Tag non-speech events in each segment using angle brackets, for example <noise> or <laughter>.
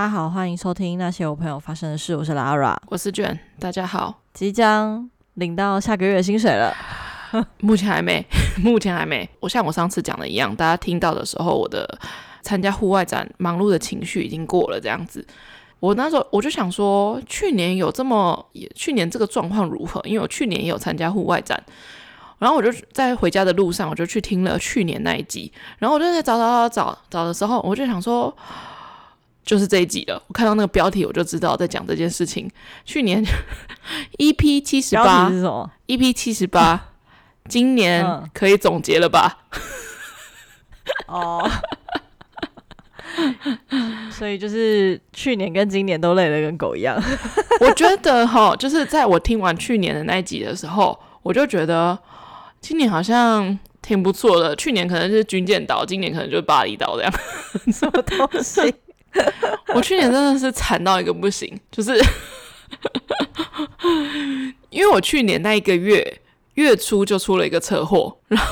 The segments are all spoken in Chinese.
家好，欢迎收听那些我朋友发生的事。我是 Lara，我是卷。大家好，即将领到下个月的薪水了，<laughs> 目前还没，<laughs> 目前还没。我像我上次讲的一样，大家听到的时候，我的参加户外展忙碌的情绪已经过了。这样子，我那时候我就想说，去年有这么，去年这个状况如何？因为我去年也有参加户外展。然后我就在回家的路上，我就去听了去年那一集。然后我就在找找找找找的时候，我就想说，就是这一集了。我看到那个标题，我就知道在讲这件事情。去年 <laughs> EP 七十八是什么？EP 七十八，<laughs> 今年可以总结了吧？哦，<laughs> 所以就是去年跟今年都累得跟狗一样。我觉得哈，就是在我听完去年的那一集的时候，我就觉得。今年好像挺不错的，去年可能是军舰岛，今年可能就是巴厘岛这样。什么东西？<laughs> 我去年真的是惨到一个不行，就是因为我去年那一个月月初就出了一个车祸，然后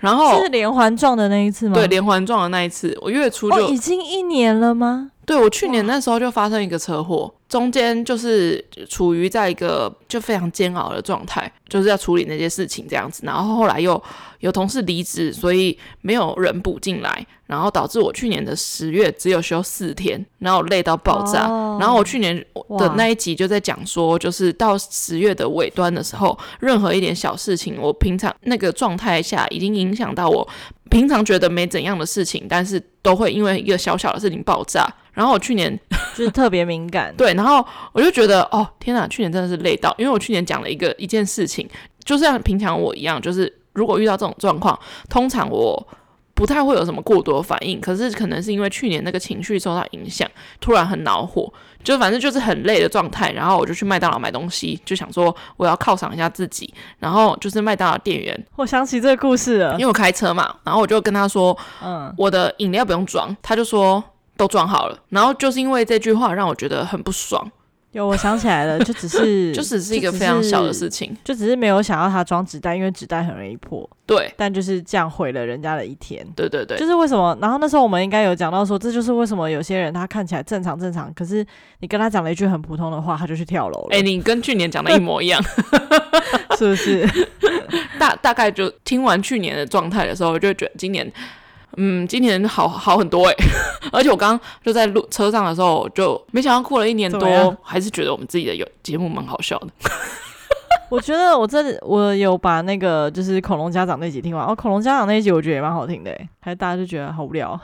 然后是连环撞的那一次吗？对，连环撞的那一次，我月初就、哦、已经一年了吗？对，我去年那时候就发生一个车祸，中间就是处于在一个就非常煎熬的状态，就是要处理那些事情这样子，然后后来又有同事离职，所以没有人补进来，然后导致我去年的十月只有休四天，然后累到爆炸。哦、然后我去年的那一集就在讲说，就是到十月的尾端的时候，任何一点小事情，我平常那个状态下已经影响到我平常觉得没怎样的事情，但是都会因为一个小小的事情爆炸。然后我去年 <laughs> 就是特别敏感，<laughs> 对，然后我就觉得哦，天哪，去年真的是累到，因为我去年讲了一个一件事情，就像平常我一样，就是如果遇到这种状况，通常我不太会有什么过多的反应，可是可能是因为去年那个情绪受到影响，突然很恼火，就反正就是很累的状态，然后我就去麦当劳买东西，就想说我要犒赏一下自己，然后就是麦当劳店员，我想起这个故事了，因为我开车嘛，然后我就跟他说，嗯，我的饮料不用装，他就说。都装好了，然后就是因为这句话让我觉得很不爽。有，我想起来了，就只是 <laughs> 就只是一个非常小的事情，就只是没有想要他装纸袋，因为纸袋很容易破。对，但就是这样毁了人家的一天。对对对，就是为什么？然后那时候我们应该有讲到说，这就是为什么有些人他看起来正常正常，可是你跟他讲了一句很普通的话，他就去跳楼了。哎、欸，你跟去年讲的一模一样，<laughs> 是不是？<laughs> 大大概就听完去年的状态的时候，就觉得今年。嗯，今年好好很多哎，<laughs> 而且我刚刚就在路车上的时候，就没想到过了一年多，还是觉得我们自己的有节目蛮好笑的。<laughs> 我觉得我这里我有把那个就是恐龙家长那集听完，哦，恐龙家长那集我觉得也蛮好听的，还是大家就觉得好无聊。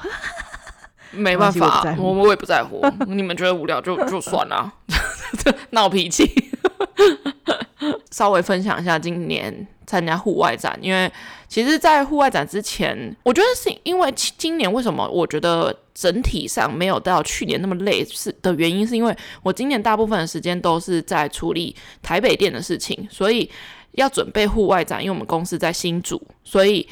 <laughs> 没办法，我我也不在乎，你们觉得无聊就就算了，闹脾气。<laughs> 稍微分享一下今年参加户外展，因为其实，在户外展之前，我觉得是因为今年为什么我觉得整体上没有到去年那么累，是的原因，是因为我今年大部分的时间都是在处理台北店的事情，所以要准备户外展，因为我们公司在新竹，所以。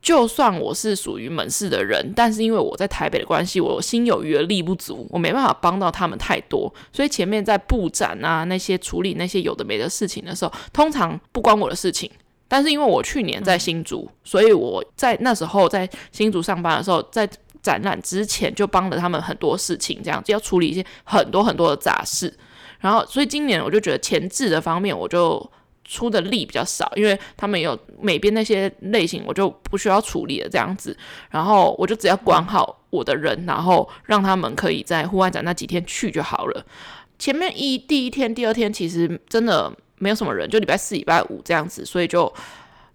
就算我是属于门市的人，但是因为我在台北的关系，我心有余而力不足，我没办法帮到他们太多，所以前面在布展啊那些处理那些有的没的事情的时候，通常不关我的事情。但是因为我去年在新竹，所以我在那时候在新竹上班的时候，在展览之前就帮了他们很多事情，这样就要处理一些很多很多的杂事。然后，所以今年我就觉得前置的方面我就。出的力比较少，因为他们有每边那些类型，我就不需要处理了这样子，然后我就只要管好我的人，然后让他们可以在户外展那几天去就好了。前面一第一天、第二天其实真的没有什么人，就礼拜四、礼拜五这样子，所以就。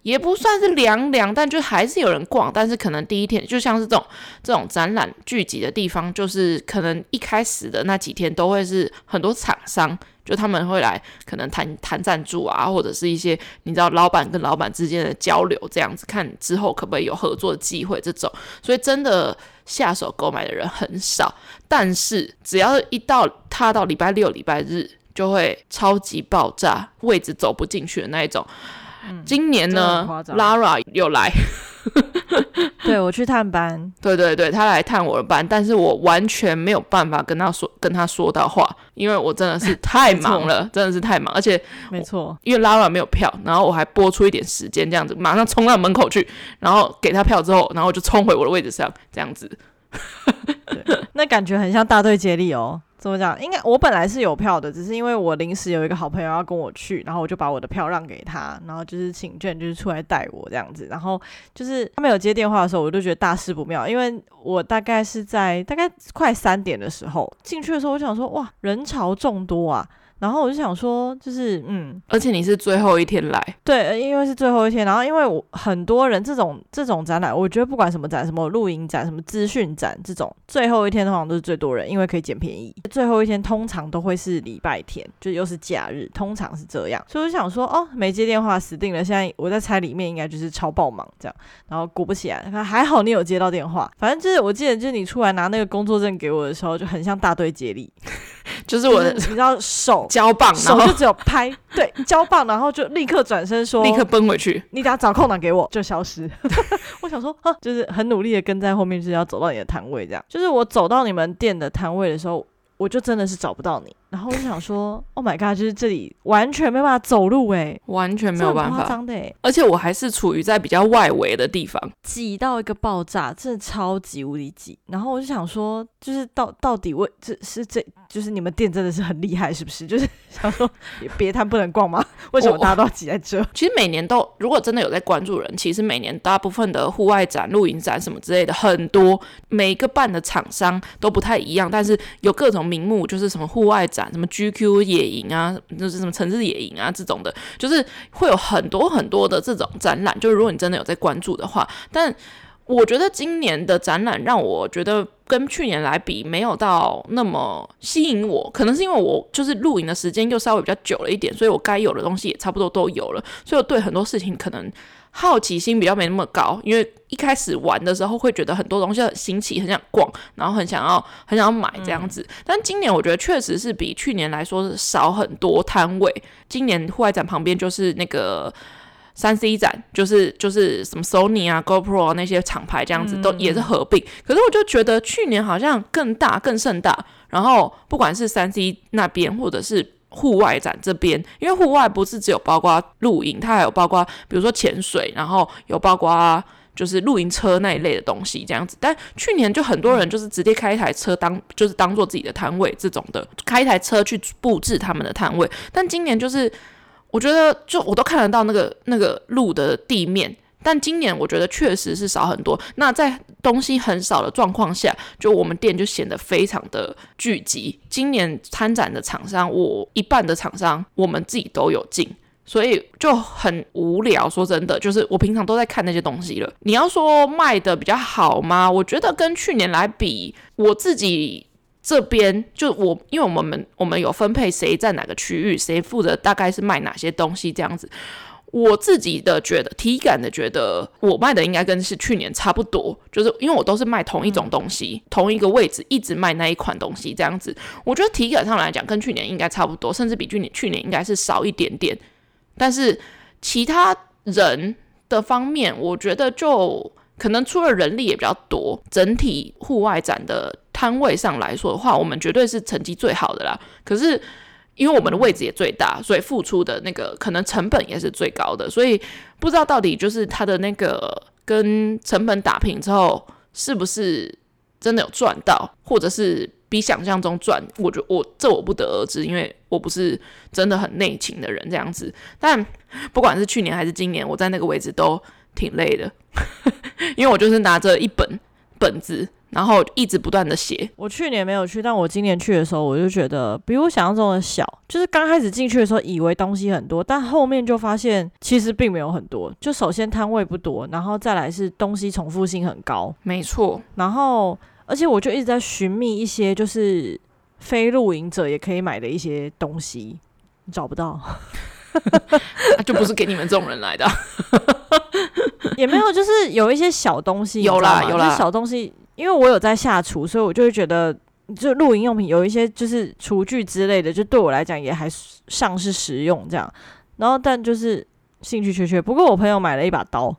也不算是凉凉，但就还是有人逛。但是可能第一天，就像是这种这种展览聚集的地方，就是可能一开始的那几天都会是很多厂商，就他们会来可能谈谈赞助啊，或者是一些你知道老板跟老板之间的交流这样子，看之后可不可以有合作机会这种。所以真的下手购买的人很少，但是只要一到踏到礼拜六、礼拜日，就会超级爆炸，位置走不进去的那一种。今年呢，Lara 又来，<laughs> 对，我去探班，对对对，他来探我的班，但是我完全没有办法跟他说跟他说到话，因为我真的是太忙了，<laughs> 真的是太忙，而且没错，因为 Lara 没有票，然后我还拨出一点时间这样子，马上冲到门口去，然后给他票之后，然后就冲回我的位置上，这样子。对，那感觉很像大队接力哦。怎么讲？应该我本来是有票的，只是因为我临时有一个好朋友要跟我去，然后我就把我的票让给他，然后就是请券就是出来带我这样子。然后就是他没有接电话的时候，我就觉得大事不妙，因为我大概是在大概快三点的时候进去的时候，我想说哇，人潮众多啊。然后我就想说，就是嗯，而且你是最后一天来，对，因为是最后一天。然后因为我很多人这种这种展览，我觉得不管什么展，什么露营展、什么资讯展，这种最后一天通常都是最多人，因为可以捡便宜。最后一天通常都会是礼拜天，就又是假日，通常是这样。所以我就想说，哦，没接电话，死定了。现在我在猜里面应该就是超爆忙这样。然后果不其然，还好你有接到电话。反正就是我记得，就是你出来拿那个工作证给我的时候，就很像大队接力。<laughs> 就是我的，你知道手 <laughs> 胶棒，手就只有拍，对，胶棒，然后就立刻转身说，立刻奔回去，你等下找空档给我，就消失。<laughs> 我想说，啊，就是很努力的跟在后面，就是要走到你的摊位，这样。就是我走到你们店的摊位的时候，我就真的是找不到你。然后我就想说，Oh my god，就是这里完全没办法走路诶，完全没有办法，夸张的诶，而且我还是处于在比较外围的地方，挤到一个爆炸，真的超级无敌挤。然后我就想说，就是到到底为这是这就是你们店真的是很厉害，是不是？就是 <laughs> 想说别摊不能逛吗？<laughs> 为什么大家都要挤在这？其实每年都，如果真的有在关注人，其实每年大部分的户外展、露营展什么之类的很多，每一个办的厂商都不太一样，但是有各种名目，就是什么户外展。什么 GQ 野营啊，就是什么城市野营啊，这种的，就是会有很多很多的这种展览。就是如果你真的有在关注的话，但我觉得今年的展览让我觉得跟去年来比没有到那么吸引我，可能是因为我就是露营的时间又稍微比较久了一点，所以我该有的东西也差不多都有了，所以我对很多事情可能。好奇心比较没那么高，因为一开始玩的时候会觉得很多东西很新奇，很想逛，然后很想要很想要买这样子。但今年我觉得确实是比去年来说是少很多摊位。今年户外展旁边就是那个三 C 展，就是就是什么 Sony 啊、GoPro 啊那些厂牌这样子都也是合并。可是我就觉得去年好像更大更盛大，然后不管是三 C 那边或者是。户外展这边，因为户外不是只有包括露营，它还有包括比如说潜水，然后有包括就是露营车那一类的东西这样子。但去年就很多人就是直接开一台车当就是当做自己的摊位这种的，开一台车去布置他们的摊位。但今年就是我觉得就我都看得到那个那个路的地面。但今年我觉得确实是少很多。那在东西很少的状况下，就我们店就显得非常的聚集。今年参展的厂商，我一半的厂商我们自己都有进，所以就很无聊。说真的，就是我平常都在看那些东西了。你要说卖的比较好吗？我觉得跟去年来比，我自己这边就我，因为我们我们有分配谁在哪个区域，谁负责大概是卖哪些东西这样子。我自己的觉得，体感的觉得，我卖的应该跟是去年差不多，就是因为我都是卖同一种东西，嗯、同一个位置一直卖那一款东西，这样子，我觉得体感上来讲跟去年应该差不多，甚至比去年去年应该是少一点点。但是其他人的方面，我觉得就可能出了人力也比较多，整体户外展的摊位上来说的话，我们绝对是成绩最好的啦。可是。因为我们的位置也最大，所以付出的那个可能成本也是最高的，所以不知道到底就是它的那个跟成本打平之后，是不是真的有赚到，或者是比想象中赚？我觉我这我不得而知，因为我不是真的很内勤的人这样子。但不管是去年还是今年，我在那个位置都挺累的，因为我就是拿着一本本子。然后一直不断的写。我去年没有去，但我今年去的时候，我就觉得比我想象中的小。就是刚开始进去的时候，以为东西很多，但后面就发现其实并没有很多。就首先摊位不多，然后再来是东西重复性很高。没错。然后，而且我就一直在寻觅一些就是非露营者也可以买的一些东西，找不到。<laughs> 就不是给你们这种人来的。<laughs> 也没有，就是有一些小东西，有啦有啦，小东西。因为我有在下厨，所以我就会觉得，就露营用品有一些就是厨具之类的，就对我来讲也还尚是实用这样。然后，但就是兴趣缺缺。不过我朋友买了一把刀，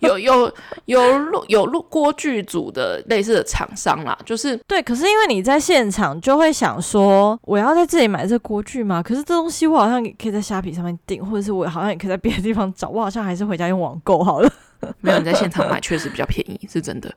有有有录有录锅具组的类似的厂商啦，就是对。可是因为你在现场就会想说，我要在这里买这锅具吗？可是这东西我好像也可以在虾皮上面订，或者是我好像也可以在别的地方找。我好像还是回家用网购好了。没有，你在现场买确实比较便宜，是真的。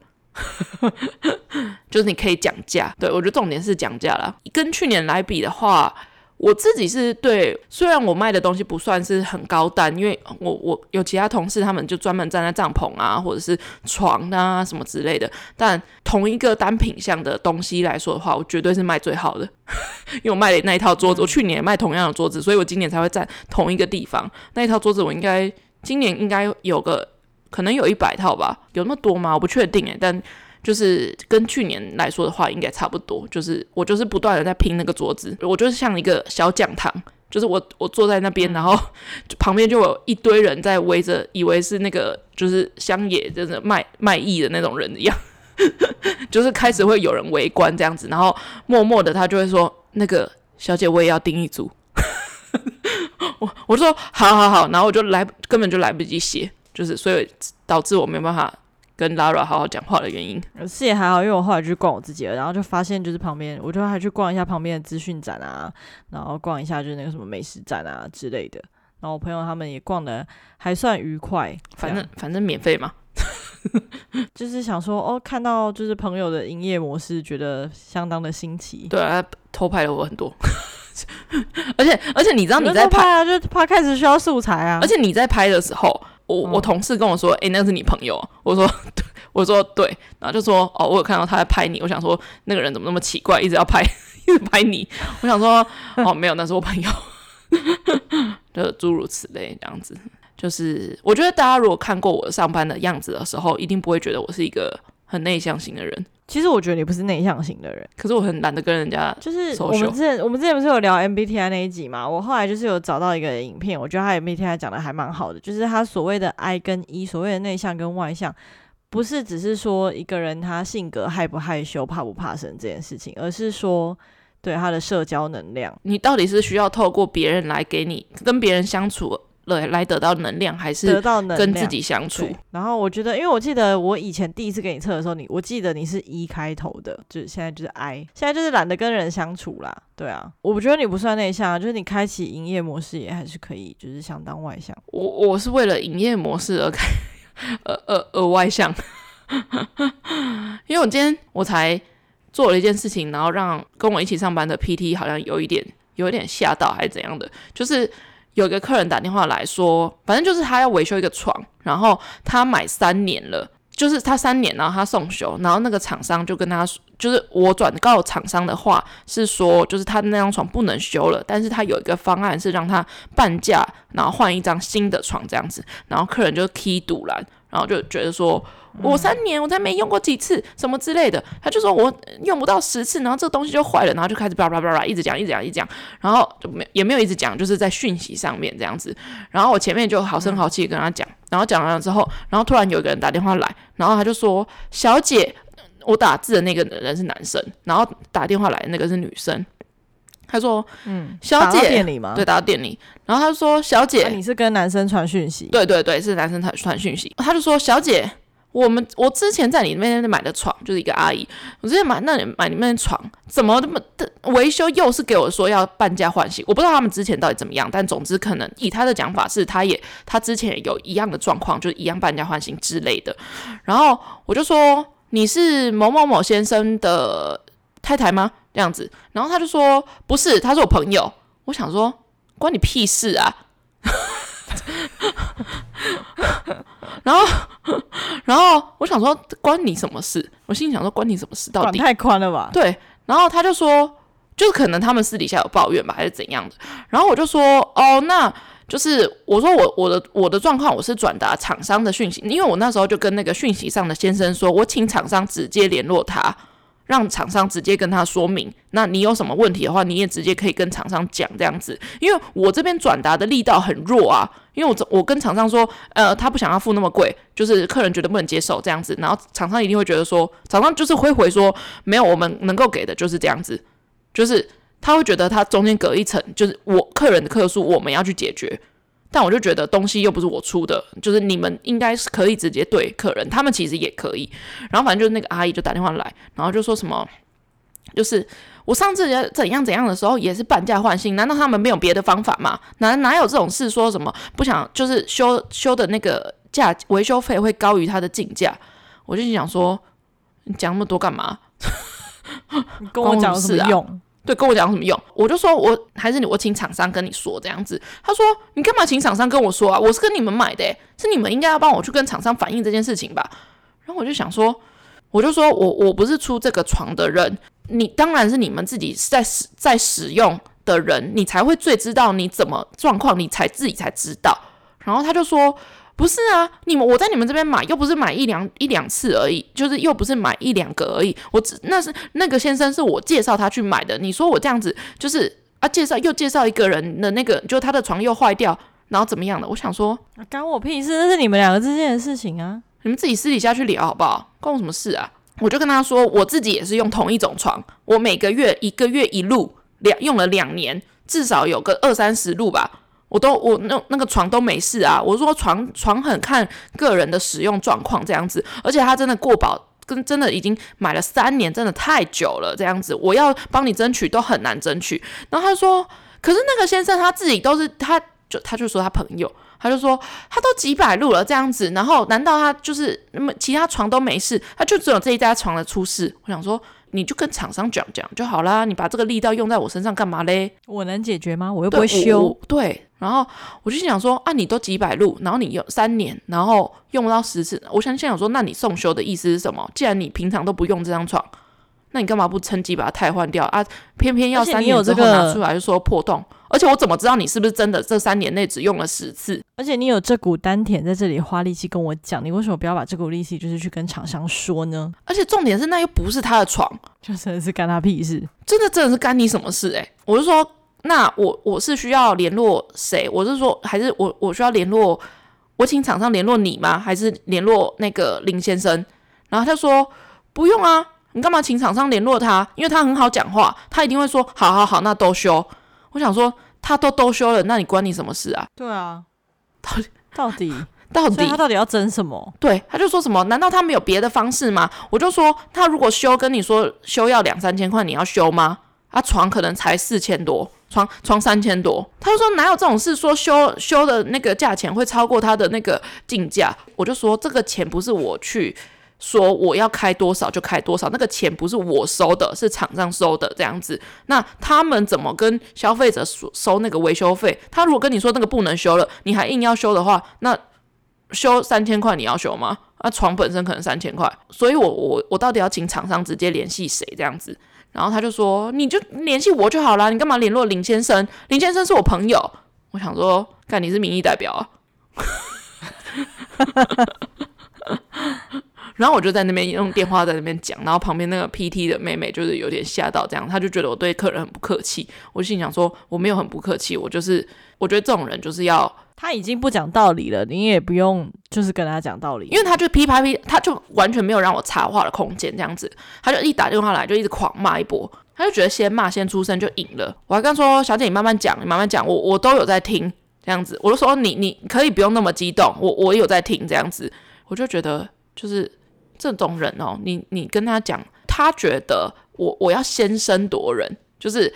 <laughs> 就是你可以讲价。对，我觉得重点是讲价啦。跟去年来比的话。我自己是对，虽然我卖的东西不算是很高单，因为我我有其他同事，他们就专门站在帐篷啊，或者是床啊什么之类的。但同一个单品项的东西来说的话，我绝对是卖最好的，<laughs> 因为我卖的那一套桌子，我去年也卖同样的桌子，所以我今年才会在同一个地方。那一套桌子我应该今年应该有个可能有一百套吧，有那么多吗？我不确定诶，但。就是跟去年来说的话，应该差不多。就是我就是不断的在拼那个桌子，我就是像一个小讲堂，就是我我坐在那边，然后 <laughs> 旁边就有一堆人在围着，以为是那个就是乡野真的卖卖艺的那种人一样，<laughs> 就是开始会有人围观这样子，然后默默的他就会说：“那个小姐，我也要订一组。<laughs> ”我我就说：“好好好。”然后我就来根本就来不及写，就是所以导致我没办法。跟 Lara 好好讲话的原因。是也还好，因为我后来去逛我自己了，然后就发现就是旁边，我就还去逛一下旁边的资讯展啊，然后逛一下就是那个什么美食展啊之类的，然后我朋友他们也逛的还算愉快，反正反正免费嘛，<laughs> 就是想说哦，看到就是朋友的营业模式，觉得相当的新奇，对啊，偷拍了我很多，<laughs> 而且而且你知道你在拍啊，就拍开始需要素材啊，而且你在拍的时候。我我同事跟我说，哎、欸，那是你朋友？我说，对，我说对，然后就说，哦，我有看到他在拍你。我想说，那个人怎么那么奇怪，一直要拍，<laughs> 一直拍你。我想说，哦，没有，那是我朋友，<laughs> 就诸如此类这样子。就是我觉得大家如果看过我上班的样子的时候，一定不会觉得我是一个很内向型的人。其实我觉得你不是内向型的人，可是我很懒得跟人家。就是我们之前我们之前不是有聊 MBTI 那一集嘛？我后来就是有找到一个影片，我觉得他 MBTI 讲的还蛮好的，就是他所谓的 I 跟 E，所谓的内向跟外向，不是只是说一个人他性格害不害羞、怕不怕生这件事情，而是说对他的社交能量，你到底是需要透过别人来给你跟别人相处。对，来得到能量还是得到跟自己相处？然后我觉得，因为我记得我以前第一次给你测的时候，你我记得你是 E 开头的，就是现在就是 I，现在就是懒得跟人相处啦。对啊，我不觉得你不算内向，就是你开启营业模式也还是可以，就是相当外向。我我是为了营业模式而开，呃呃呃外向，<laughs> 因为我今天我才做了一件事情，然后让跟我一起上班的 PT 好像有一点有一点吓到还是怎样的，就是。有一个客人打电话来说，反正就是他要维修一个床，然后他买三年了，就是他三年，然后他送修，然后那个厂商就跟他说，就是我转告厂商的话是说，就是他那张床不能修了，但是他有一个方案是让他半价，然后换一张新的床这样子，然后客人就踢赌烂，然后就觉得说。我三年我才没用过几次，什么之类的，他就说我用不到十次，然后这个东西就坏了，然后就开始叭叭叭叭一直讲，一直讲，一直讲，然后就没也没有一直讲，就是在讯息上面这样子。然后我前面就好声好气跟他讲，然后讲完了之后，然后突然有一个人打电话来，然后他就说：“小姐，我打字的那个人是男生，然后打电话来的那个是女生。”他说：“嗯，小姐，店里吗？对，打到店里。然后他说：‘小姐，啊、你是跟男生传讯息？’对对对，是男生传传讯息。他就说：‘小姐。’我们我之前在你那边买的床就是一个阿姨，我之前买那里买你们的床，怎么这么的维修又是给我说要半价换新？我不知道他们之前到底怎么样，但总之可能以他的讲法是，他也他之前有一样的状况，就是一样半价换新之类的。然后我就说，你是某某某先生的太太吗？这样子，然后他就说不是，他是我朋友。我想说关你屁事啊！<laughs> 然后，<laughs> 然后我想说，关你什么事？我心里想说，关你什么事？到底太宽了吧？对。然后他就说，就是可能他们私底下有抱怨吧，还是怎样的。然后我就说，哦，那就是我说我我的我的状况，我是转达厂商的讯息，因为我那时候就跟那个讯息上的先生说，我请厂商直接联络他。让厂商直接跟他说明，那你有什么问题的话，你也直接可以跟厂商讲这样子。因为我这边转达的力道很弱啊，因为我我跟厂商说，呃，他不想要付那么贵，就是客人觉得不能接受这样子，然后厂商一定会觉得说，厂商就是会回说，没有，我们能够给的就是这样子，就是他会觉得他中间隔一层，就是我客人的客诉，我们要去解决。但我就觉得东西又不是我出的，就是你们应该是可以直接对客人，他们其实也可以。然后反正就是那个阿姨就打电话来，然后就说什么，就是我上次怎样怎样的时候也是半价换新，难道他们没有别的方法吗？哪哪有这种事？说什么不想就是修修的那个价维修费会高于他的进价？我就想说，你讲那么多干嘛？你跟我讲有什么用？对，跟我讲有什么用？我就说我还是你，我请厂商跟你说这样子。他说你干嘛请厂商跟我说啊？我是跟你们买的，是你们应该要帮我去跟厂商反映这件事情吧？然后我就想说，我就说我我不是出这个床的人，你当然是你们自己在使在使用的人，你才会最知道你怎么状况，你才自己才知道。然后他就说。不是啊，你们我在你们这边买，又不是买一两一两次而已，就是又不是买一两个而已。我只那是那个先生是我介绍他去买的。你说我这样子就是啊，介绍又介绍一个人的那个，就他的床又坏掉，然后怎么样的？我想说，关我屁事，那是你们两个之间的事情啊，你们自己私底下去聊好不好？关我什么事啊？我就跟他说，我自己也是用同一种床，我每个月一个月一路两用了两年，至少有个二三十路吧。我都我那那个床都没事啊，我说床床很看个人的使用状况这样子，而且他真的过保跟真的已经买了三年，真的太久了这样子，我要帮你争取都很难争取。然后他说，可是那个先生他自己都是他就他就说他朋友，他就说他都几百路了这样子，然后难道他就是那么其他床都没事，他就只有这一家床的出事？我想说。你就跟厂商讲讲就好啦，你把这个力道用在我身上干嘛嘞？我能解决吗？我又不会修。对，然后我就想说，啊，你都几百路，然后你用三年，然后用不到十次，我想想说，那你送修的意思是什么？既然你平常都不用这张床，那你干嘛不趁机把它汰换掉啊？偏偏要三年之后拿出来就说破洞。而且我怎么知道你是不是真的？这三年内只用了十次？而且你有这股丹田在这里花力气跟我讲，你为什么不要把这股力气就是去跟厂商说呢？而且重点是，那又不是他的床，就真的是干他屁事？真的真的是干你什么事？诶，我就说，那我我是需要联络谁？我是说，还是我我需要联络？我请厂商联络你吗？还是联络那个林先生？然后他说不用啊，你干嘛请厂商联络他？因为他很好讲话，他一定会说好好好，那都修。我想说，他都都修了，那你关你什么事啊？对啊，到底到底 <laughs> 到底他到底要争什么？对，他就说什么？难道他没有别的方式吗？我就说，他如果修跟你说修要两三千块，你要修吗？啊，床可能才四千多，床床三千多，他就说哪有这种事？说修修的那个价钱会超过他的那个进价？我就说这个钱不是我去。说我要开多少就开多少，那个钱不是我收的，是厂商收的这样子。那他们怎么跟消费者收收那个维修费？他如果跟你说那个不能修了，你还硬要修的话，那修三千块你要修吗？那床本身可能三千块，所以我我我到底要请厂商直接联系谁这样子？然后他就说你就联系我就好啦，你干嘛联络林先生？林先生是我朋友。我想说，看你是民意代表啊。<laughs> 然后我就在那边用电话在那边讲，然后旁边那个 PT 的妹妹就是有点吓到，这样，她就觉得我对客人很不客气。我心想说我没有很不客气，我就是我觉得这种人就是要他已经不讲道理了，你也不用就是跟他讲道理，因为他就噼啪噼，他就完全没有让我插话的空间，这样子，他就一打电话来就一直狂骂一波，他就觉得先骂先出声就赢了。我还跟他说小姐你慢慢讲，你慢慢讲，我我都有在听，这样子，我就说你你可以不用那么激动，我我有在听这样子，我就觉得就是。这种人哦，你你跟他讲，他觉得我我要先声夺人，就是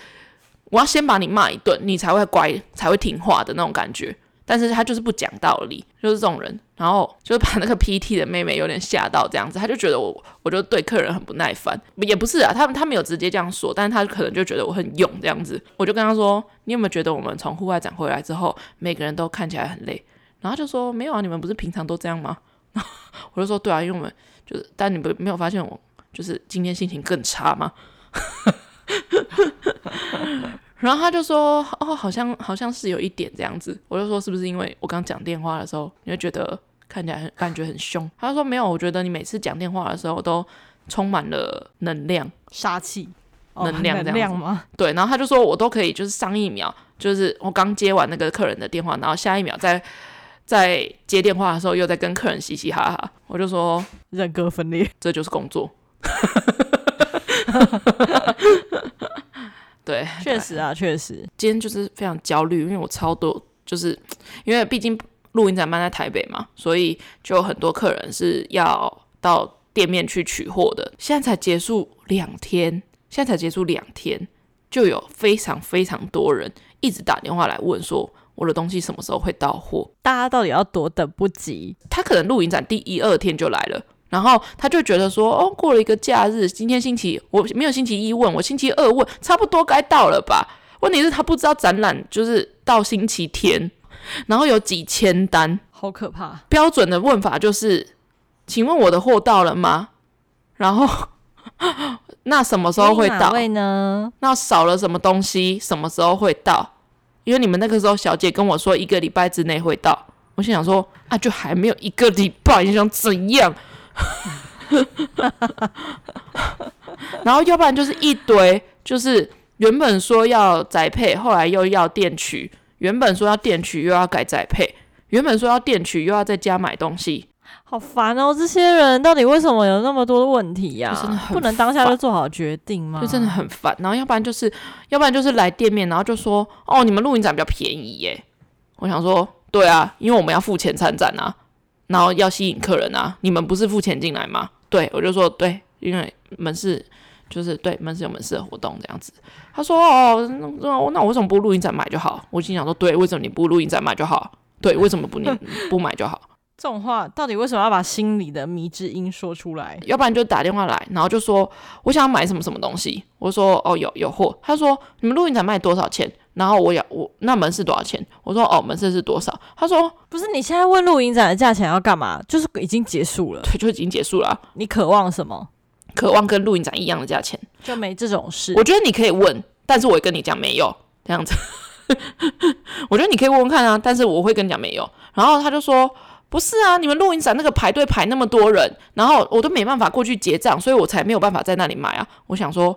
我要先把你骂一顿，你才会乖，才会听话的那种感觉。但是他就是不讲道理，就是这种人。然后就把那个 PT 的妹妹有点吓到，这样子，他就觉得我，我就对客人很不耐烦。也不是啊，他他没有直接这样说，但是他可能就觉得我很勇这样子。我就跟他说，你有没有觉得我们从户外展回来之后，每个人都看起来很累？然后他就说没有啊，你们不是平常都这样吗？<laughs> 我就说对啊，因为我们。就是，但你不没有发现我就是今天心情更差吗？<laughs> 然后他就说：“哦，好像好像是有一点这样子。”我就说：“是不是因为我刚讲电话的时候，你会觉得看起来很感觉很凶？”他就说：“没有，我觉得你每次讲电话的时候都充满了能量、杀气、能量这样子，能量吗？” <laughs> 对，然后他就说：“我都可以，就是上一秒，就是我刚接完那个客人的电话，然后下一秒再。”在接电话的时候，又在跟客人嘻嘻哈哈，我就说人格分裂，这就是工作。<laughs> 对，确实啊，确实，今天就是非常焦虑，因为我超多，就是因为毕竟录音展办在台北嘛，所以就有很多客人是要到店面去取货的。现在才结束两天，现在才结束两天，就有非常非常多人一直打电话来问说。我的东西什么时候会到货？大家到底要多等不及？他可能露营展第一二天就来了，然后他就觉得说，哦，过了一个假日，今天星期我没有星期一问，我星期二问，差不多该到了吧？问题是，他不知道展览就是到星期天，然后有几千单，好可怕。标准的问法就是，请问我的货到了吗？然后 <laughs> 那什么时候会到呢？那少了什么东西？什么时候会到？因为你们那个时候小姐跟我说一个礼拜之内会到，我心想说啊，就还没有一个礼拜，你想怎样？<laughs> 然后，要不然就是一堆，就是原本说要宅配，后来又要电取；原本说要电取，又要改宅配；原本说要电取，又要在家买东西，好烦哦！这些人到底为什么有那么多的问题呀、啊？不能当下就做好决定吗？就真的很烦。然后，要不然就是，要不然就是来店面，然后就说：“哦，你们露营展比较便宜耶。”我想说，对啊，因为我们要付钱参展啊。然后要吸引客人啊！你们不是付钱进来吗？对，我就说对，因为门市就是对门市有门市的活动这样子。他说哦，那那我为什么不录影展买就好？我心想说对，为什么你不录影展买就好？对，为什么不你 <laughs> 不买就好？这种话到底为什么要把心里的迷之音说出来？要不然就打电话来，然后就说我想要买什么什么东西。我说哦，有有货。他说你们录音展卖多少钱？然后我要我那门市多少钱？我说哦，门市是多少？他说不是，你现在问录音展的价钱要干嘛？就是已经结束了，对，就已经结束了。你渴望什么？渴望跟录音展一样的价钱？就没这种事。我觉得你可以问，但是我会跟你讲没有这样子。<laughs> 我觉得你可以问问看啊，但是我会跟你讲没有。然后他就说不是啊，你们露营展那个排队排那么多人，然后我都没办法过去结账，所以我才没有办法在那里买啊。我想说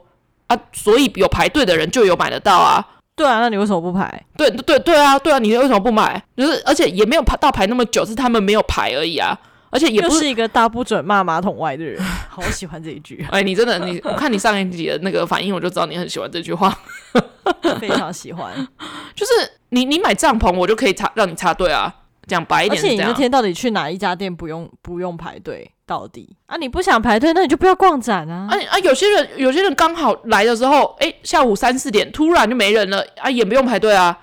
啊，所以有排队的人就有买得到啊。对啊，那你为什么不排？对对对啊，对啊，你为什么不买？就是而且也没有排到排那么久，是他们没有排而已啊。而且也不是，是一个大不准骂马桶外的人，<laughs> 好喜欢这一句。<laughs> 哎，你真的，你我看你上一集的那个反应，我就知道你很喜欢这句话，<laughs> 非常喜欢。就是你你买帐篷，我就可以插让你插队啊。讲白一点，而且你那天到底去哪一家店不用不用排队？到底啊，你不想排队，那你就不要逛展啊！啊啊，有些人有些人刚好来的时候，哎，下午三四点突然就没人了啊，也不用排队啊。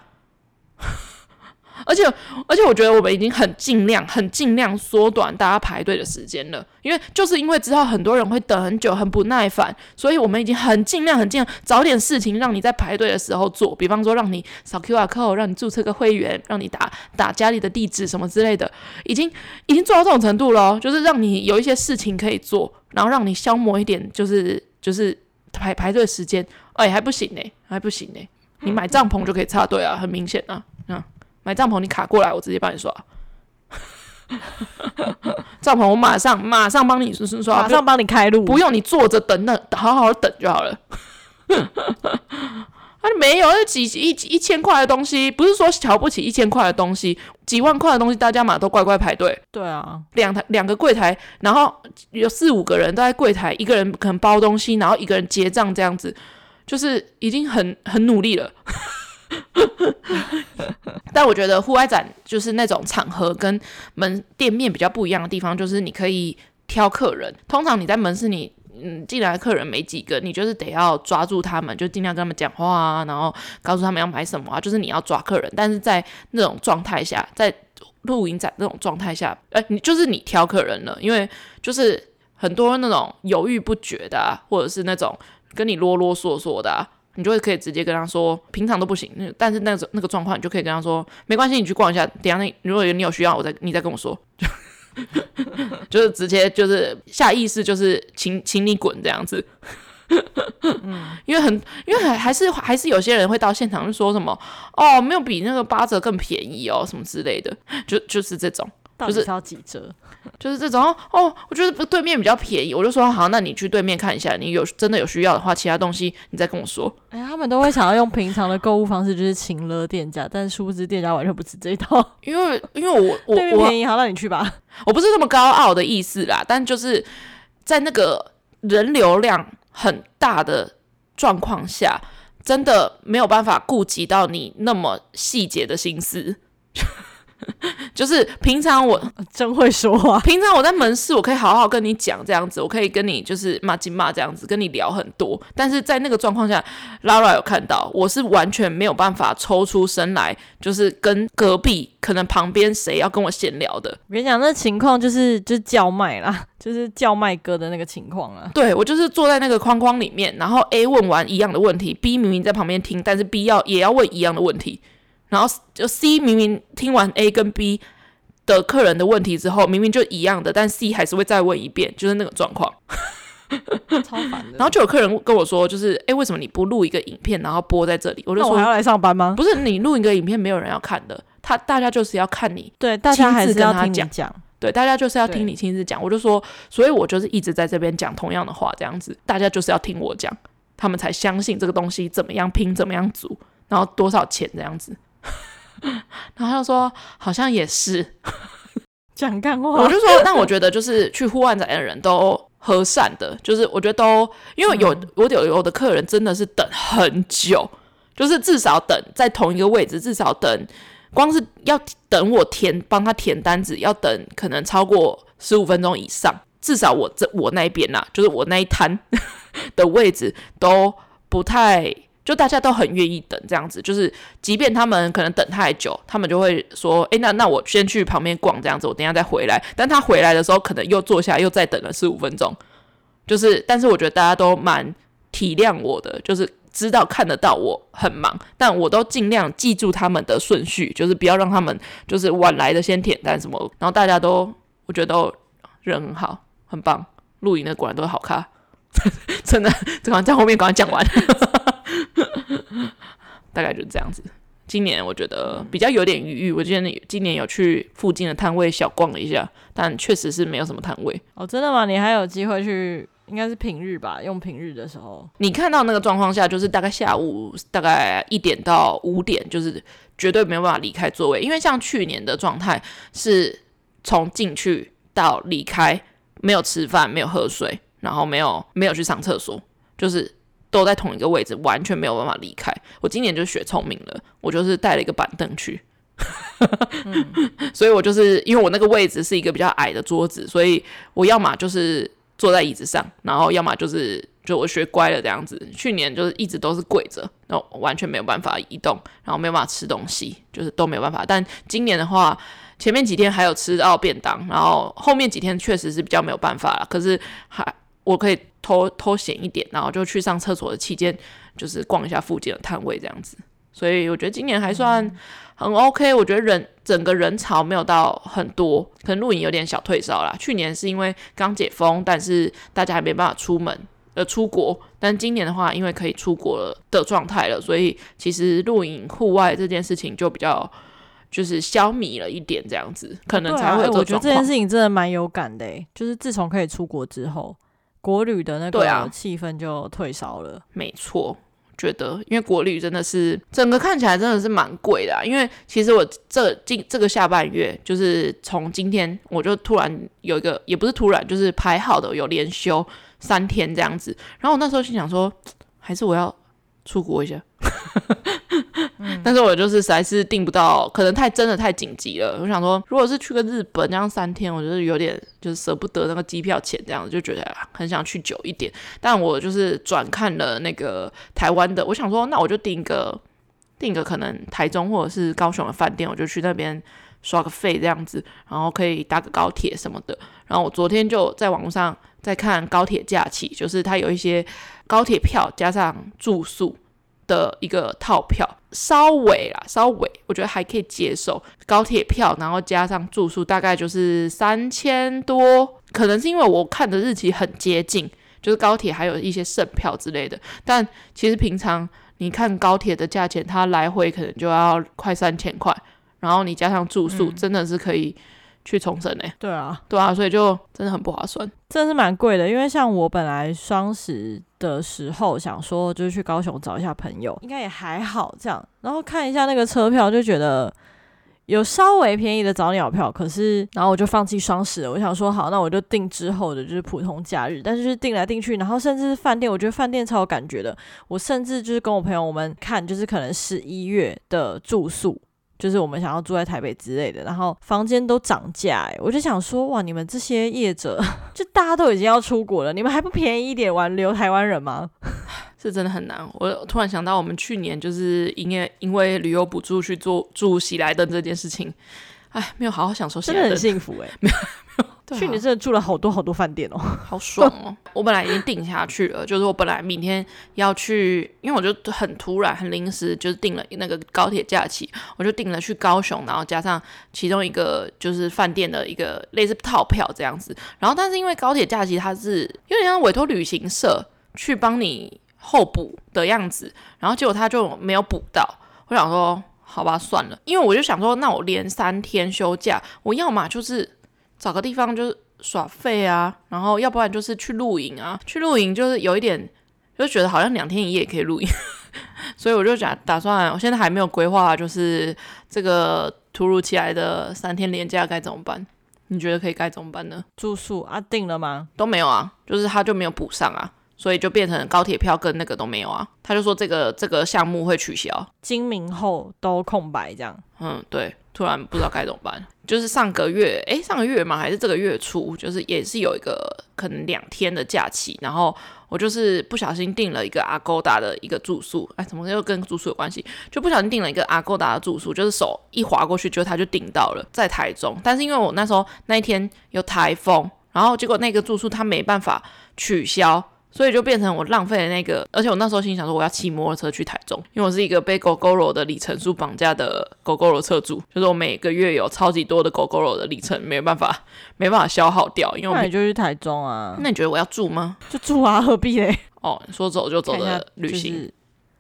而且而且，我觉得我们已经很尽量、很尽量缩短大家排队的时间了。因为就是因为知道很多人会等很久、很不耐烦，所以我们已经很尽量、很尽量找点事情让你在排队的时候做。比方说，让你扫 QR code，让你注册个会员，让你打打家里的地址什么之类的，已经已经做到这种程度了。就是让你有一些事情可以做，然后让你消磨一点，就是就是排排队时间。哎，还不行呢，还不行呢。你买帐篷就可以插队啊，很明显啊，买帐篷，你卡过来，我直接帮你刷。<laughs> 帐篷，我马上马上帮你刷，马上帮你开路，不用你坐着等等，好好等就好了。<laughs> 啊，没有，那几一一千块的东西，不是说瞧不起一千块的东西，几万块的东西，大家嘛都乖乖排队。对啊，两台两个柜台，然后有四五个人都在柜台，一个人可能包东西，然后一个人结账，这样子，就是已经很很努力了。<laughs> 但我觉得户外展就是那种场合跟门店面比较不一样的地方，就是你可以挑客人。通常你在门市，你嗯进来的客人没几个，你就是得要抓住他们，就尽量跟他们讲话啊，然后告诉他们要买什么啊，就是你要抓客人。但是在那种状态下，在露营展那种状态下，哎、你就是你挑客人了，因为就是很多那种犹豫不决的，或者是那种跟你啰啰嗦嗦的啊。你就会可以直接跟他说，平常都不行，但是那个那个状况，你就可以跟他说，没关系，你去逛一下，等下那如果你有需要，我再你再跟我说，就是直接就是下意识就是请请你滚这样子，嗯，<laughs> 因为很因为还还是还是有些人会到现场就说什么哦，没有比那个八折更便宜哦，什么之类的，就就是这种。就是要几折，就是这种哦。我觉得对面比较便宜，我就说好，那你去对面看一下。你有真的有需要的话，其他东西你再跟我说。哎呀，他们都会想要用平常的购物方式，就是请了店家，但殊不知店家完全不吃这一套。因为因为我我我便宜，好，那你去吧。我不是那么高傲的意思啦，但就是在那个人流量很大的状况下，真的没有办法顾及到你那么细节的心思。<laughs> 就是平常我 <laughs> 真会说话，平常我在门市，我可以好好跟你讲这样子，我可以跟你就是骂金骂这样子，跟你聊很多。但是在那个状况下，Lara 有看到，我是完全没有办法抽出身来，就是跟隔壁可能旁边谁要跟我闲聊的。我跟你讲，那情况就是就是叫卖啦，<laughs> 就是叫卖哥的那个情况啊。对，我就是坐在那个框框里面，然后 A 问完一样的问题，B 明明在旁边听，但是 B 要也要问一样的问题。然后就 C 明明听完 A 跟 B 的客人的问题之后，明明就一样的，但 C 还是会再问一遍，就是那个状况，<laughs> 超烦的。然后就有客人跟我说，就是哎，为什么你不录一个影片，然后播在这里？我就说我还要来上班吗？不是，你录一个影片，没有人要看的，他大家就是要看你，对，大家还是要听你讲，对，大家就是要听你亲自讲。我就说，所以我就是一直在这边讲同样的话，这样子，大家就是要听我讲，他们才相信这个东西怎么样拼，怎么样组，然后多少钱这样子。<laughs> 然后他就说，好像也是 <laughs> 讲干话。我就说，但我觉得就是去户外展的人都和善的，就是我觉得都，因为有、嗯、我有有的客人真的是等很久，就是至少等在同一个位置，至少等光是要等我填帮他填单子，要等可能超过十五分钟以上，至少我这我那一边呐，就是我那一摊 <laughs> 的位置都不太。就大家都很愿意等这样子，就是即便他们可能等太久，他们就会说：“诶，那那我先去旁边逛这样子，我等下再回来。”但他回来的时候，可能又坐下，又再等了十五分钟。就是，但是我觉得大家都蛮体谅我的，就是知道看得到我很忙，但我都尽量记住他们的顺序，就是不要让他们就是晚来的先舔单什么。然后大家都我觉得都人很好，很棒，露营的果然都是好咖，<laughs> 真的。这刚在后面刚刚讲完。<laughs> 大概就是这样子。今年我觉得比较有点余裕，我今年今年有去附近的摊位小逛了一下，但确实是没有什么摊位。哦，真的吗？你还有机会去？应该是平日吧？用平日的时候，你看到那个状况下，就是大概下午大概一点到五点，就是绝对没有办法离开座位，因为像去年的状态是从进去到离开，没有吃饭，没有喝水，然后没有没有去上厕所，就是。都在同一个位置，完全没有办法离开。我今年就学聪明了，我就是带了一个板凳去，<laughs> 所以我就是因为我那个位置是一个比较矮的桌子，所以我要么就是坐在椅子上，然后要么就是就我学乖了这样子。去年就是一直都是跪着，然后完全没有办法移动，然后没有办法吃东西，就是都没有办法。但今年的话，前面几天还有吃到便当，然后后面几天确实是比较没有办法了。可是还我可以。<laughs> 偷偷闲一点，然后就去上厕所的期间，就是逛一下附近的摊位这样子。所以我觉得今年还算很 OK。我觉得人整个人潮没有到很多，可能露营有点小退烧啦。去年是因为刚解封，但是大家还没办法出门呃出国。但今年的话，因为可以出国了的状态了，所以其实露营户外这件事情就比较就是消弭了一点这样子，可能才会。我觉得这件事情真的蛮有感的，就是自从可以出国之后。国旅的那个气氛就退烧了，啊、没错，觉得因为国旅真的是整个看起来真的是蛮贵的，啊，因为其实我这今这个下半月就是从今天我就突然有一个也不是突然，就是排好的有连休三天这样子，然后我那时候心想说，还是我要出国一下。但是我就是实在是订不到，可能太真的太紧急了。我想说，如果是去个日本这样三天，我觉得有点就是舍不得那个机票钱，这样子就觉得很想去久一点。但我就是转看了那个台湾的，我想说，那我就订个订个可能台中或者是高雄的饭店，我就去那边刷个费这样子，然后可以搭个高铁什么的。然后我昨天就在网络上在看高铁假期，就是它有一些高铁票加上住宿。的一个套票，稍微啦，稍微，我觉得还可以接受。高铁票，然后加上住宿，大概就是三千多。可能是因为我看的日期很接近，就是高铁还有一些剩票之类的。但其实平常你看高铁的价钱，它来回可能就要快三千块，然后你加上住宿，真的是可以。去冲绳呢？对啊，对啊，所以就真的很不划算，真的是蛮贵的。因为像我本来双十的时候想说，就是去高雄找一下朋友，应该也还好这样。然后看一下那个车票，就觉得有稍微便宜的早鸟票，可是然后我就放弃双十了。我想说，好，那我就订之后的，就是普通假日。但是就是订来订去，然后甚至是饭店，我觉得饭店超有感觉的。我甚至就是跟我朋友我们看，就是可能十一月的住宿。就是我们想要住在台北之类的，然后房间都涨价，哎，我就想说，哇，你们这些业者，<laughs> 就大家都已经要出国了，你们还不便宜一点挽留台湾人吗？<sighs> 是真的很难。我突然想到，我们去年就是因为因为旅游补助去做住喜来登这件事情，哎，没有好好享受喜来登，真的很幸福哎，<laughs> 没有。去年真的住了好多好多饭店哦，好爽哦！我本来已经定下去了，就是我本来明天要去，因为我就很突然、很临时，就是订了那个高铁假期，我就订了去高雄，然后加上其中一个就是饭店的一个类似套票这样子。然后，但是因为高铁假期它是有点像委托旅行社去帮你候补的样子，然后结果他就没有补到。我想说，好吧，算了，因为我就想说，那我连三天休假，我要么就是。找个地方就是耍废啊，然后要不然就是去露营啊。去露营就是有一点，就觉得好像两天一夜也可以露营，<laughs> 所以我就想打算，我现在还没有规划，就是这个突如其来的三天连假该怎么办？你觉得可以该怎么办呢？住宿啊，订了吗？都没有啊，就是他就没有补上啊，所以就变成高铁票跟那个都没有啊。他就说这个这个项目会取消，今明后都空白这样。嗯，对。突然不知道该怎么办，就是上个月，诶、上个月嘛，还是这个月初，就是也是有一个可能两天的假期，然后我就是不小心订了一个阿勾达的一个住宿，哎，怎么又跟住宿有关系？就不小心订了一个阿勾达的住宿，就是手一滑过去，就他就订到了，在台中，但是因为我那时候那一天有台风，然后结果那个住宿他没办法取消。所以就变成我浪费了那个，而且我那时候心想说我要骑摩托车去台中，因为我是一个被 Gogoro 的里程数绑架的 Gogoro 车主，就是我每个月有超级多的 Gogoro 的里程，没办法没办法消耗掉，因为我那你就去台中啊？那你觉得我要住吗？就住啊，何必嘞？哦，说走就走的旅行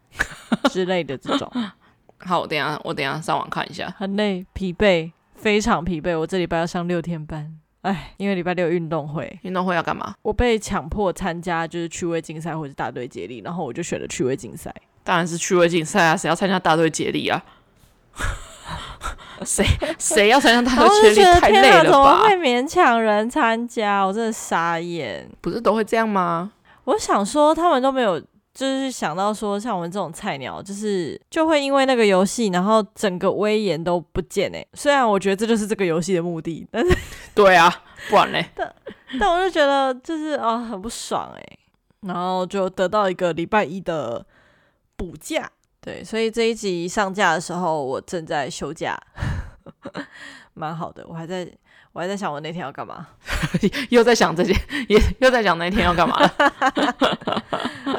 <laughs> 之类的这种。<laughs> 好，我等下我等下上网看一下。很累，疲惫，非常疲惫。我这礼拜要上六天班。哎，因为礼拜六运动会，运动会要干嘛？我被强迫参加，就是趣味竞赛或者大队接力，然后我就选了趣味竞赛。当然是趣味竞赛啊，谁要参加大队接力啊？<laughs> 谁谁要参加大队接力？太累了吧？怎么会勉强人参加？我真的傻眼。不是都会这样吗？我想说，他们都没有。就是想到说，像我们这种菜鸟，就是就会因为那个游戏，然后整个威严都不见诶。虽然我觉得这就是这个游戏的目的，但是 <laughs> 对啊，不然嘞。<laughs> 但但我就觉得就是啊，很不爽诶。然后就得到一个礼拜一的补假，对，所以这一集上架的时候，我正在休假，<laughs> 蛮好的。我还在。我还在想我那天要干嘛，又在想这些，也又在想那天要干嘛。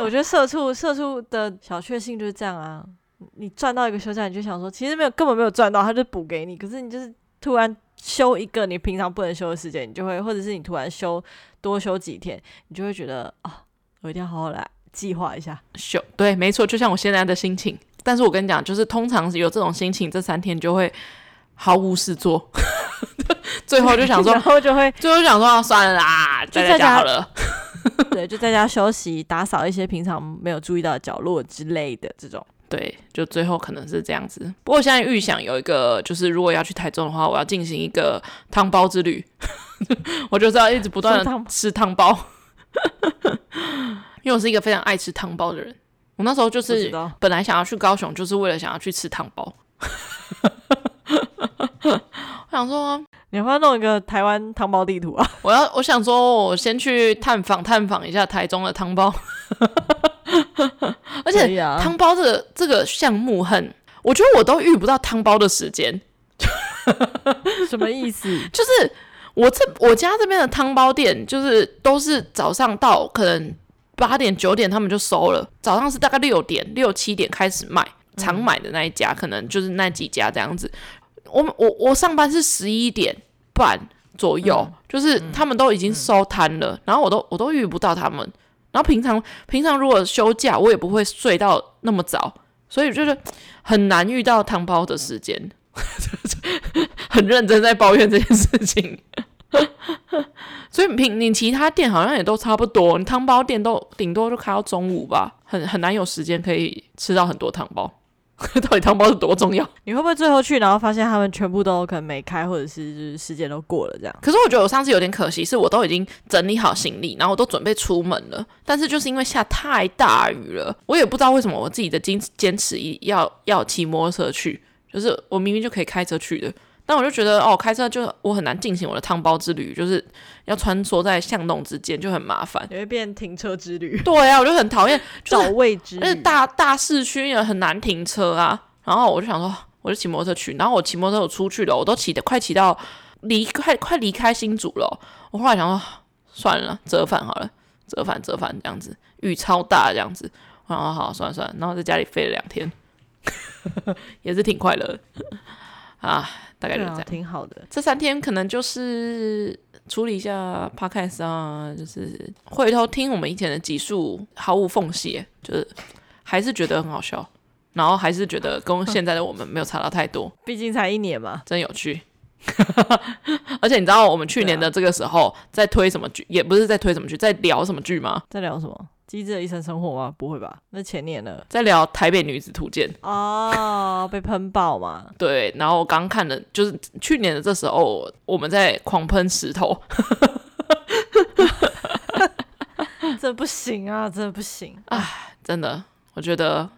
我觉得社畜社畜的小确幸就是这样啊，你赚到一个休假，你就想说其实没有根本没有赚到，他就补给你。可是你就是突然休一个你平常不能休的时间，你就会，或者是你突然休多休几天，你就会觉得啊，我一定要好好来计划一下休。对，没错，就像我现在的心情。但是我跟你讲，就是通常有这种心情，这三天就会毫无事做。<laughs> 最后就想说，<laughs> 然后就会最后就想说，算了啦，就在家好了。<laughs> 对，就在家休息，打扫一些平常没有注意到的角落之类的这种。对，就最后可能是这样子。不过现在预想有一个，就是如果要去台中的话，我要进行一个汤包之旅。<laughs> 我就是要一直不断的吃汤包，<laughs> 因为我是一个非常爱吃汤包的人。我那时候就是本来想要去高雄，就是为了想要去吃汤包。<laughs> 我想说，你要不要弄一个台湾汤包地图啊？我要，我想说，我先去探访探访一下台中的汤包。而且汤包这个这个项目很，我觉得我都遇不到汤包的时间。<laughs> 什么意思？就是我这我家这边的汤包店，就是都是早上到可能八点九点他们就收了，早上是大概六点六七点开始卖。常买的那一家，可能就是那几家这样子。我我我上班是十一点半左右，嗯、就是他们都已经收摊了，嗯、然后我都我都遇不到他们。然后平常平常如果休假，我也不会睡到那么早，所以就是很难遇到汤包的时间。<laughs> 很认真在抱怨这件事情。<laughs> 所以平你其他店好像也都差不多，你汤包店都顶多就开到中午吧，很很难有时间可以吃到很多汤包。<laughs> 到底汤包是多重要？你会不会最后去，然后发现他们全部都可能没开，或者是就是时间都过了这样？可是我觉得我上次有点可惜，是我都已经整理好行李，然后我都准备出门了，但是就是因为下太大雨了，我也不知道为什么我自己的坚坚持一要要骑摩托车去，就是我明明就可以开车去的，但我就觉得哦，开车就我很难进行我的汤包之旅，就是要穿梭在巷弄之间，就很麻烦，也会变停车之旅。<laughs> 对啊，我就很讨厌 <laughs> 找位置，而且大大市区也很难停车啊。然后我就想说，我就骑摩托车去，然后我骑摩托车我出去了，我都骑的快骑到离快快离开新竹了。我后来想说，算了，折返好了，折返折返这样子，雨超大这样子。然后好，算了算了，然后在家里飞了两天，<laughs> 也是挺快乐的啊，大概就这样，挺好的。这三天可能就是处理一下 podcast 啊，就是回头听我们以前的集数，毫无缝隙，就是还是觉得很好笑，然后还是觉得跟现在的我们没有差到太多，毕竟才一年嘛，真有趣。<laughs> 而且你知道我们去年的这个时候在推什么剧，也不是在推什么剧，在聊什么剧吗？在聊什么？机智的一生生活吗？不会吧？那前年了，在聊《台北女子图鉴》哦，被喷爆嘛？<laughs> 对，然后我刚看的，就是去年的这时候，我们在狂喷石头，<laughs> 这不行啊，这不行！唉，真的，我觉得。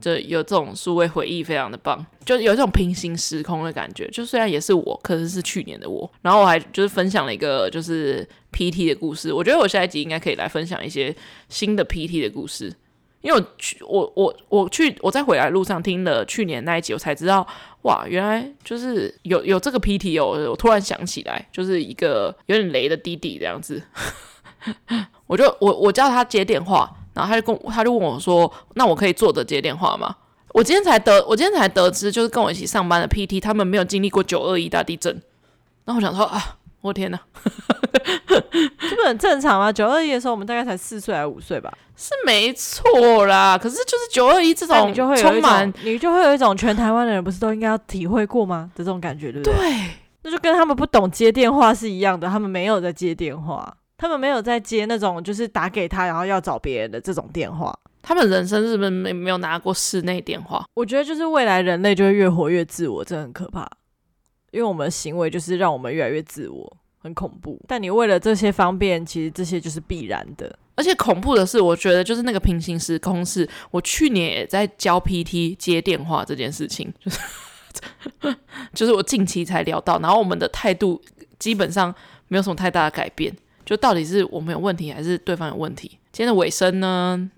就有这种数位回忆，非常的棒，就有这种平行时空的感觉。就虽然也是我，可是是去年的我。然后我还就是分享了一个就是 PT 的故事。我觉得我下一集应该可以来分享一些新的 PT 的故事，因为我去我我我去我在回来路上听了去年那一集，我才知道哇，原来就是有有这个 PT 哦。我突然想起来，就是一个有点雷的弟弟这样子。<laughs> 我就我我叫他接电话。然后他就跟他就问我说：“那我可以坐着接电话吗？”我今天才得我今天才得知，就是跟我一起上班的 PT，他们没有经历过九二一大地震。然后我想说啊，我天哪，<laughs> 这不很正常吗？九二一的时候，我们大概才四岁还是五岁吧？是没错啦。可是就是九二一这种，你就会有一种，你就会有一种全台湾的人不是都应该要体会过吗的这种感觉，对不对？对，那就跟他们不懂接电话是一样的，他们没有在接电话。他们没有在接那种就是打给他，然后要找别人的这种电话。他们人生是不是没没有拿过室内电话？我觉得就是未来人类就会越活越自我，这很可怕。因为我们的行为就是让我们越来越自我，很恐怖。但你为了这些方便，其实这些就是必然的。而且恐怖的是，我觉得就是那个平行时空，是我去年也在教 PT 接电话这件事情，<laughs> 就是 <laughs> 就是我近期才聊到，然后我们的态度基本上没有什么太大的改变。就到底是我们有问题，还是对方有问题？今天的尾声呢？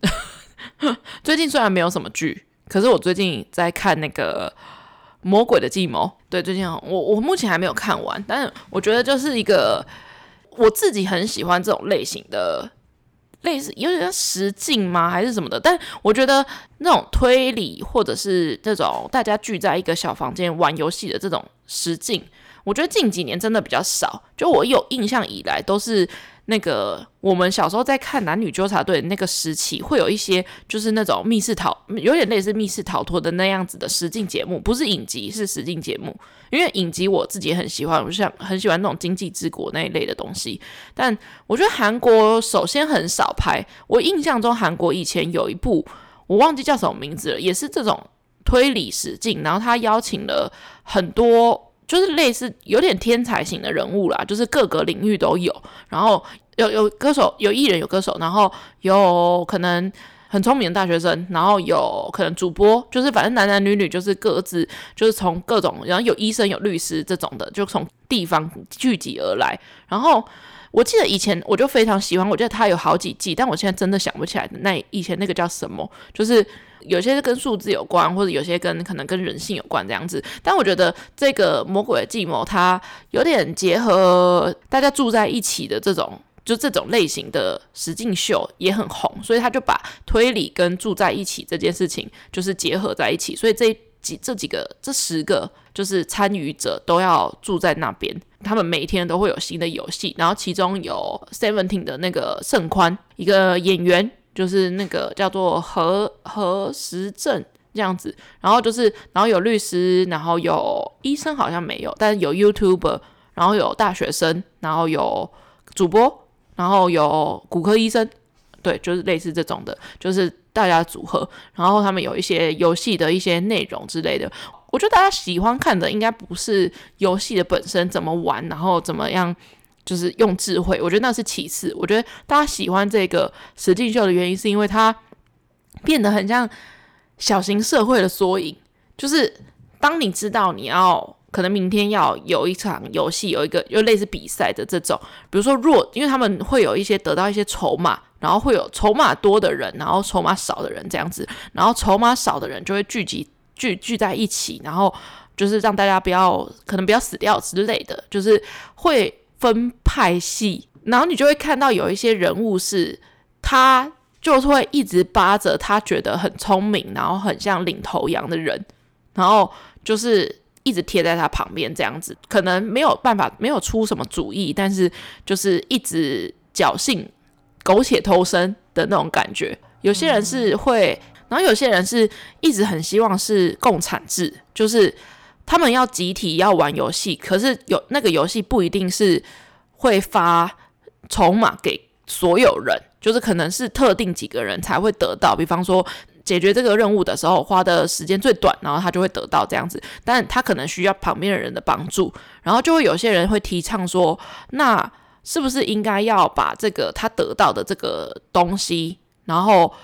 <laughs> 最近虽然没有什么剧，可是我最近在看那个《魔鬼的计谋》。对，最近我我目前还没有看完，但是我觉得就是一个我自己很喜欢这种类型的，类似有点像实境吗？还是什么的？但我觉得那种推理，或者是这种大家聚在一个小房间玩游戏的这种实境。我觉得近几年真的比较少，就我有印象以来都是那个我们小时候在看男女纠察队那个时期，会有一些就是那种密室逃，有点类似密室逃脱的那样子的实境节目，不是影集，是实境节目。因为影集我自己很喜欢，我就想很喜欢那种经济之国那一类的东西。但我觉得韩国首先很少拍，我印象中韩国以前有一部我忘记叫什么名字了，也是这种推理实境，然后他邀请了很多。就是类似有点天才型的人物啦，就是各个领域都有，然后有有歌手，有艺人，有歌手，然后有可能很聪明的大学生，然后有可能主播，就是反正男男女女就是各自就是从各种，然后有医生有律师这种的，就从地方聚集而来。然后我记得以前我就非常喜欢，我记得他有好几季，但我现在真的想不起来那以前那个叫什么，就是。有些是跟数字有关，或者有些跟可能跟人性有关这样子。但我觉得这个魔鬼的计谋，它有点结合大家住在一起的这种，就这种类型的实境秀也很红，所以他就把推理跟住在一起这件事情就是结合在一起。所以这这几个这十个就是参与者都要住在那边，他们每天都会有新的游戏。然后其中有 Seventeen 的那个盛宽一个演员。就是那个叫做何何时正这样子，然后就是，然后有律师，然后有医生，好像没有，但是有 YouTuber，然后有大学生，然后有主播，然后有骨科医生，对，就是类似这种的，就是大家组合，然后他们有一些游戏的一些内容之类的。我觉得大家喜欢看的应该不是游戏的本身怎么玩，然后怎么样。就是用智慧，我觉得那是其次。我觉得大家喜欢这个实境秀的原因，是因为它变得很像小型社会的缩影。就是当你知道你要可能明天要有一场游戏，有一个又类似比赛的这种，比如说弱，因为他们会有一些得到一些筹码，然后会有筹码多的人，然后筹码少的人这样子，然后筹码少的人就会聚集聚聚在一起，然后就是让大家不要可能不要死掉之类的，就是会分派系，然后你就会看到有一些人物是他就是会一直扒着他觉得很聪明，然后很像领头羊的人，然后就是一直贴在他旁边这样子，可能没有办法没有出什么主意，但是就是一直侥幸。苟且偷生的那种感觉，有些人是会，然后有些人是一直很希望是共产制，就是他们要集体要玩游戏，可是有那个游戏不一定是会发筹码给所有人，就是可能是特定几个人才会得到，比方说解决这个任务的时候花的时间最短，然后他就会得到这样子，但他可能需要旁边的人的帮助，然后就会有些人会提倡说，那。是不是应该要把这个他得到的这个东西，然后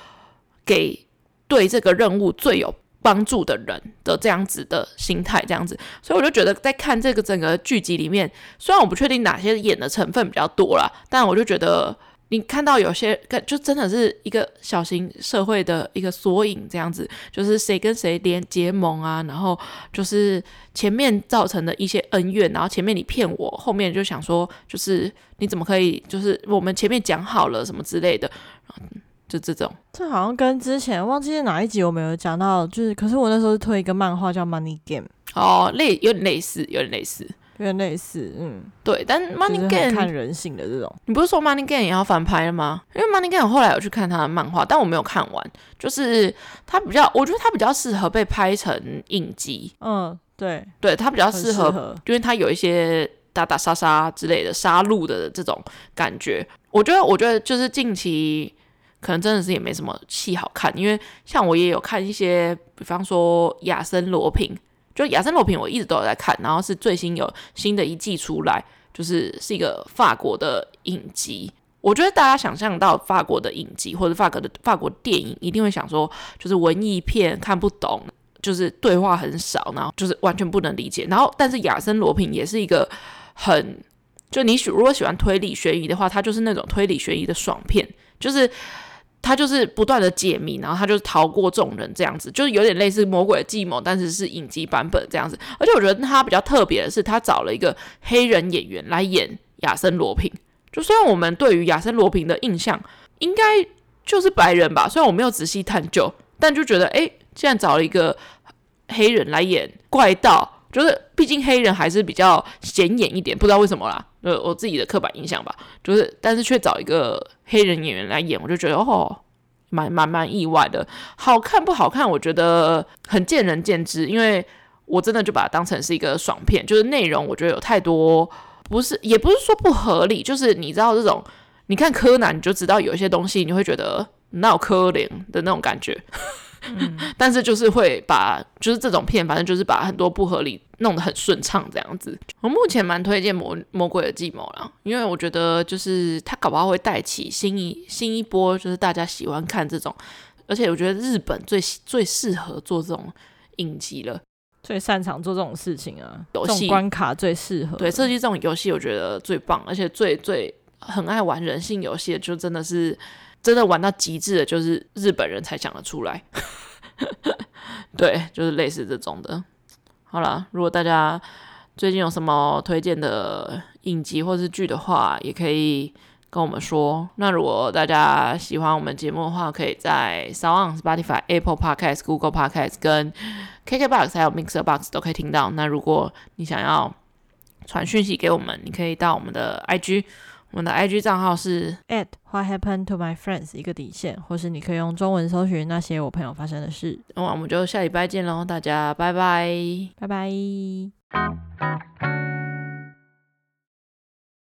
给对这个任务最有帮助的人的这样子的心态，这样子，所以我就觉得在看这个整个剧集里面，虽然我不确定哪些演的成分比较多啦，但我就觉得。你看到有些跟，就真的是一个小型社会的一个缩影，这样子，就是谁跟谁连结盟啊，然后就是前面造成的一些恩怨，然后前面你骗我，后面就想说，就是你怎么可以，就是我们前面讲好了什么之类的，就这种。这好像跟之前忘记是哪一集我们有讲到，就是可是我那时候是推一个漫画叫《Money Game》，哦，类有点类似，有点类似。有点类似，嗯，对，但 Money Game 看人性的这种，你不是说 Money Game 也要翻拍了吗？因为 Money Game 我后来有去看他的漫画，但我没有看完，就是他比较，我觉得他比较适合被拍成影集，嗯，对，对他比较适合，适合。因为他有一些打打杀杀之类的杀戮的这种感觉，我觉得，我觉得就是近期可能真的是也没什么戏好看，因为像我也有看一些，比方说亚森罗平。就亚森罗平，我一直都有在看，然后是最新有新的一季出来，就是是一个法国的影集。我觉得大家想象到法国的影集或者法国的法国电影，一定会想说，就是文艺片看不懂，就是对话很少，然后就是完全不能理解。然后，但是亚森罗平也是一个很，就你如果喜欢推理悬疑的话，它就是那种推理悬疑的爽片，就是。他就是不断的解谜，然后他就是逃过众人这样子，就是有点类似魔鬼的计谋，但是是影集版本这样子。而且我觉得他比较特别的是，他找了一个黑人演员来演亚森罗平。就虽然我们对于亚森罗平的印象应该就是白人吧，虽然我没有仔细探究，但就觉得诶，既然找了一个黑人来演怪盗。就是，毕竟黑人还是比较显眼一点，不知道为什么啦，呃，我自己的刻板印象吧。就是，但是却找一个黑人演员来演，我就觉得哦，蛮蛮蛮意外的。好看不好看，我觉得很见仁见智，因为我真的就把它当成是一个爽片，就是内容我觉得有太多不是，也不是说不合理，就是你知道这种，你看柯南你就知道有一些东西你会觉得闹可怜的那种感觉。嗯、<laughs> 但是就是会把，就是这种片，反正就是把很多不合理弄得很顺畅这样子。我目前蛮推荐《魔魔鬼的计谋》啦，因为我觉得就是它搞不好会带起新一新一波，就是大家喜欢看这种，而且我觉得日本最最适合做这种影集了，最擅长做这种事情啊，游戏关卡最适合，对，设计这种游戏我觉得最棒，而且最最很爱玩人性游戏的，就真的是。真的玩到极致的，就是日本人才想得出来。<laughs> 对，就是类似这种的。好了，如果大家最近有什么推荐的影集或是剧的话，也可以跟我们说。那如果大家喜欢我们节目的话，可以在 Sound，、Spotify、Apple Podcast、Google Podcast 跟 KKBox 还有 Mixer Box 都可以听到。那如果你想要传讯息给我们，你可以到我们的 IG。我们的 IG 账号是 at What happened to my friends 一个底线，或是你可以用中文搜寻那些我朋友发生的事。那我们就下礼拜见喽，大家拜拜，拜拜。